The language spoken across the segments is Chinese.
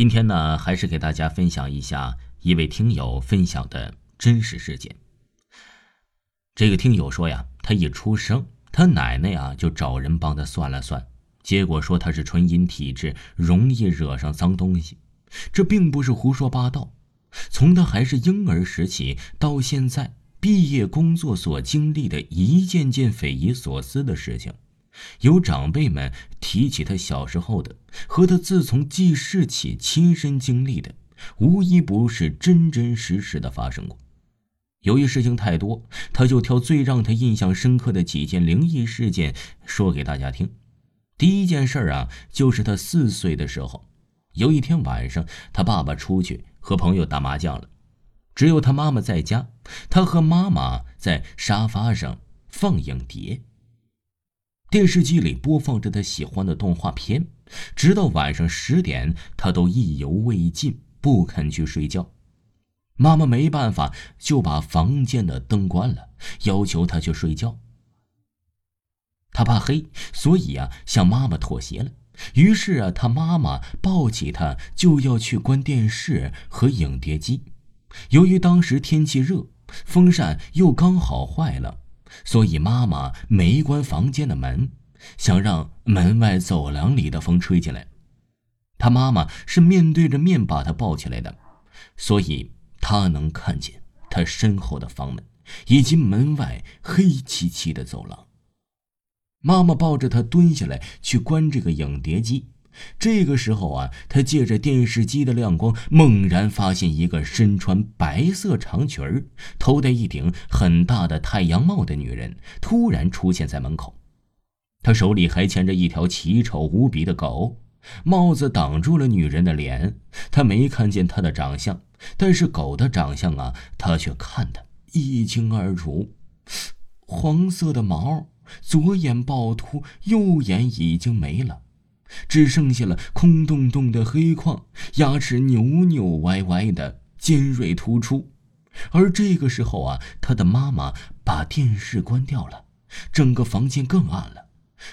今天呢，还是给大家分享一下一位听友分享的真实事件。这个听友说呀，他一出生，他奶奶呀就找人帮他算了算，结果说他是纯阴体质，容易惹上脏东西。这并不是胡说八道。从他还是婴儿时起到现在毕业工作所经历的一件件匪夷所思的事情。有长辈们提起他小时候的和他自从记事起亲身经历的，无一不是真真实实的发生过。由于事情太多，他就挑最让他印象深刻的几件灵异事件说给大家听。第一件事啊，就是他四岁的时候，有一天晚上，他爸爸出去和朋友打麻将了，只有他妈妈在家。他和妈妈在沙发上放影碟。电视机里播放着他喜欢的动画片，直到晚上十点，他都意犹未尽，不肯去睡觉。妈妈没办法，就把房间的灯关了，要求他去睡觉。他怕黑，所以啊，向妈妈妥协了。于是啊，他妈妈抱起他就要去关电视和影碟机。由于当时天气热，风扇又刚好坏了。所以妈妈没关房间的门，想让门外走廊里的风吹进来。他妈妈是面对着面把他抱起来的，所以他能看见他身后的房门以及门外黑漆漆的走廊。妈妈抱着他蹲下来去关这个影碟机。这个时候啊，他借着电视机的亮光，猛然发现一个身穿白色长裙儿、头戴一顶很大的太阳帽的女人突然出现在门口。他手里还牵着一条奇丑无比的狗，帽子挡住了女人的脸，他没看见她的长相，但是狗的长相啊，他却看得一清二楚。黄色的毛，左眼暴突，右眼已经没了。只剩下了空洞洞的黑框，牙齿扭扭歪歪的，尖锐突出。而这个时候啊，他的妈妈把电视关掉了，整个房间更暗了，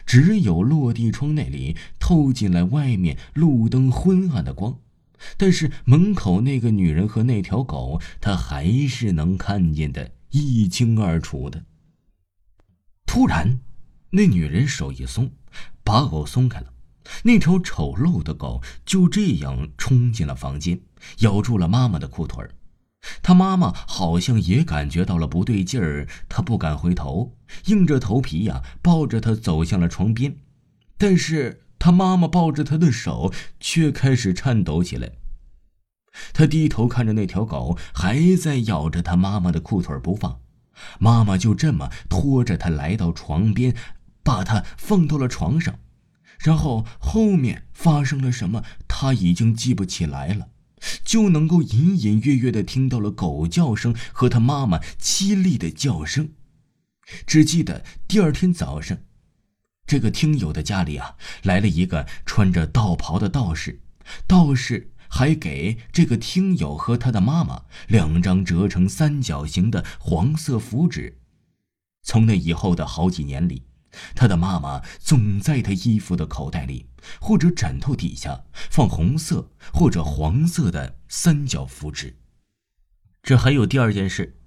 只有落地窗那里透进来外面路灯昏暗的光。但是门口那个女人和那条狗，他还是能看见的一清二楚的。突然，那女人手一松，把狗松开了。那条丑陋的狗就这样冲进了房间，咬住了妈妈的裤腿儿。他妈妈好像也感觉到了不对劲儿，他不敢回头，硬着头皮呀，抱着他走向了床边。但是他妈妈抱着他的手却开始颤抖起来。他低头看着那条狗还在咬着他妈妈的裤腿不放，妈妈就这么拖着他来到床边，把他放到了床上。然后后面发生了什么，他已经记不起来了，就能够隐隐约约的听到了狗叫声和他妈妈凄厉的叫声，只记得第二天早上，这个听友的家里啊来了一个穿着道袍的道士，道士还给这个听友和他的妈妈两张折成三角形的黄色符纸，从那以后的好几年里。他的妈妈总在他衣服的口袋里或者枕头底下放红色或者黄色的三角符纸。这还有第二件事，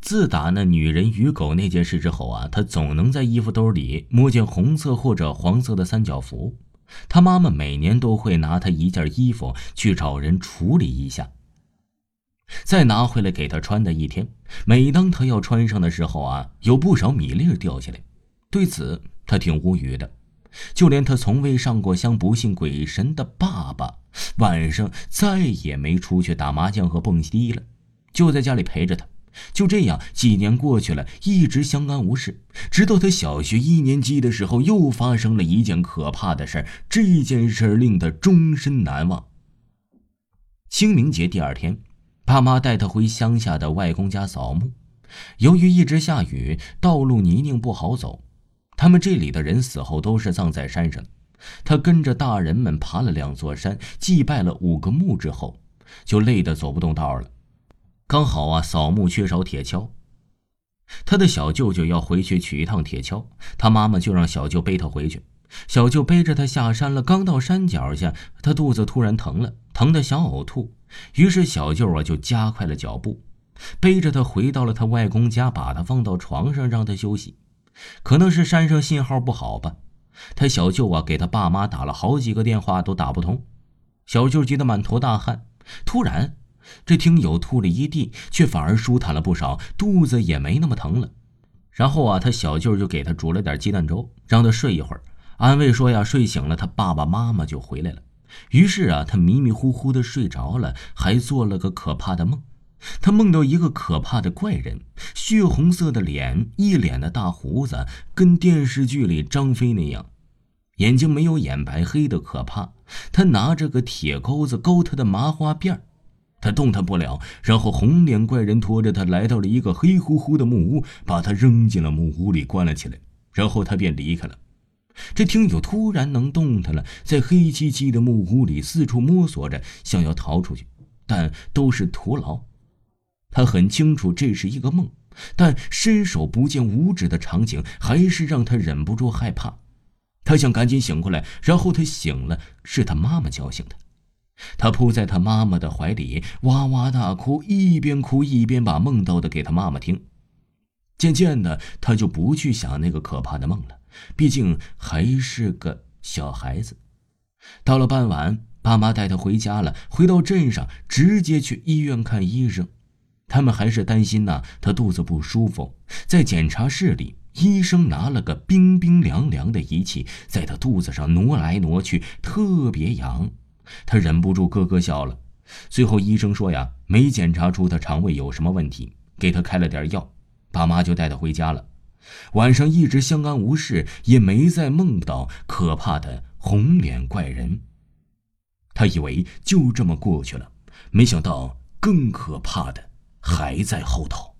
自打那女人与狗那件事之后啊，他总能在衣服兜里摸见红色或者黄色的三角符。他妈妈每年都会拿他一件衣服去找人处理一下，再拿回来给他穿的一天。每当他要穿上的时候啊，有不少米粒掉下来。对此，他挺无语的。就连他从未上过香、不信鬼神的爸爸，晚上再也没出去打麻将和蹦迪了，就在家里陪着他。就这样，几年过去了，一直相安无事。直到他小学一年级的时候，又发生了一件可怕的事儿。这件事令他终身难忘。清明节第二天，爸妈带他回乡下的外公家扫墓。由于一直下雨，道路泥泞不好走。他们这里的人死后都是葬在山上。他跟着大人们爬了两座山，祭拜了五个墓之后，就累得走不动道了。刚好啊，扫墓缺少铁锹，他的小舅舅要回去取一趟铁锹，他妈妈就让小舅背他回去。小舅背着他下山了，刚到山脚下，他肚子突然疼了，疼得想呕吐。于是小舅啊就加快了脚步，背着他回到了他外公家，把他放到床上让他休息。可能是山上信号不好吧，他小舅啊给他爸妈打了好几个电话都打不通。小舅急得满头大汗。突然，这听友吐了一地，却反而舒坦了不少，肚子也没那么疼了。然后啊，他小舅就给他煮了点鸡蛋粥，让他睡一会儿，安慰说呀，睡醒了他爸爸妈妈就回来了。于是啊，他迷迷糊糊的睡着了，还做了个可怕的梦。他梦到一个可怕的怪人，血红色的脸，一脸的大胡子，跟电视剧里张飞那样，眼睛没有眼白，黑的可怕。他拿着个铁钩子勾他的麻花辫他动弹不了。然后红脸怪人拖着他来到了一个黑乎乎的木屋，把他扔进了木屋里关了起来。然后他便离开了。这听友突然能动弹了，在黑漆漆的木屋里四处摸索着，想要逃出去，但都是徒劳。他很清楚这是一个梦，但伸手不见五指的场景还是让他忍不住害怕。他想赶紧醒过来，然后他醒了，是他妈妈叫醒的。他扑在他妈妈的怀里，哇哇大哭，一边哭一边把梦到的给他妈妈听。渐渐的，他就不去想那个可怕的梦了。毕竟还是个小孩子。到了傍晚，爸妈带他回家了。回到镇上，直接去医院看医生。他们还是担心呐，他肚子不舒服。在检查室里，医生拿了个冰冰凉凉的仪器，在他肚子上挪来挪去，特别痒。他忍不住咯咯笑了。最后医生说呀，没检查出他肠胃有什么问题，给他开了点药。爸妈就带他回家了。晚上一直相安无事，也没再梦到可怕的红脸怪人。他以为就这么过去了，没想到更可怕的还在后头。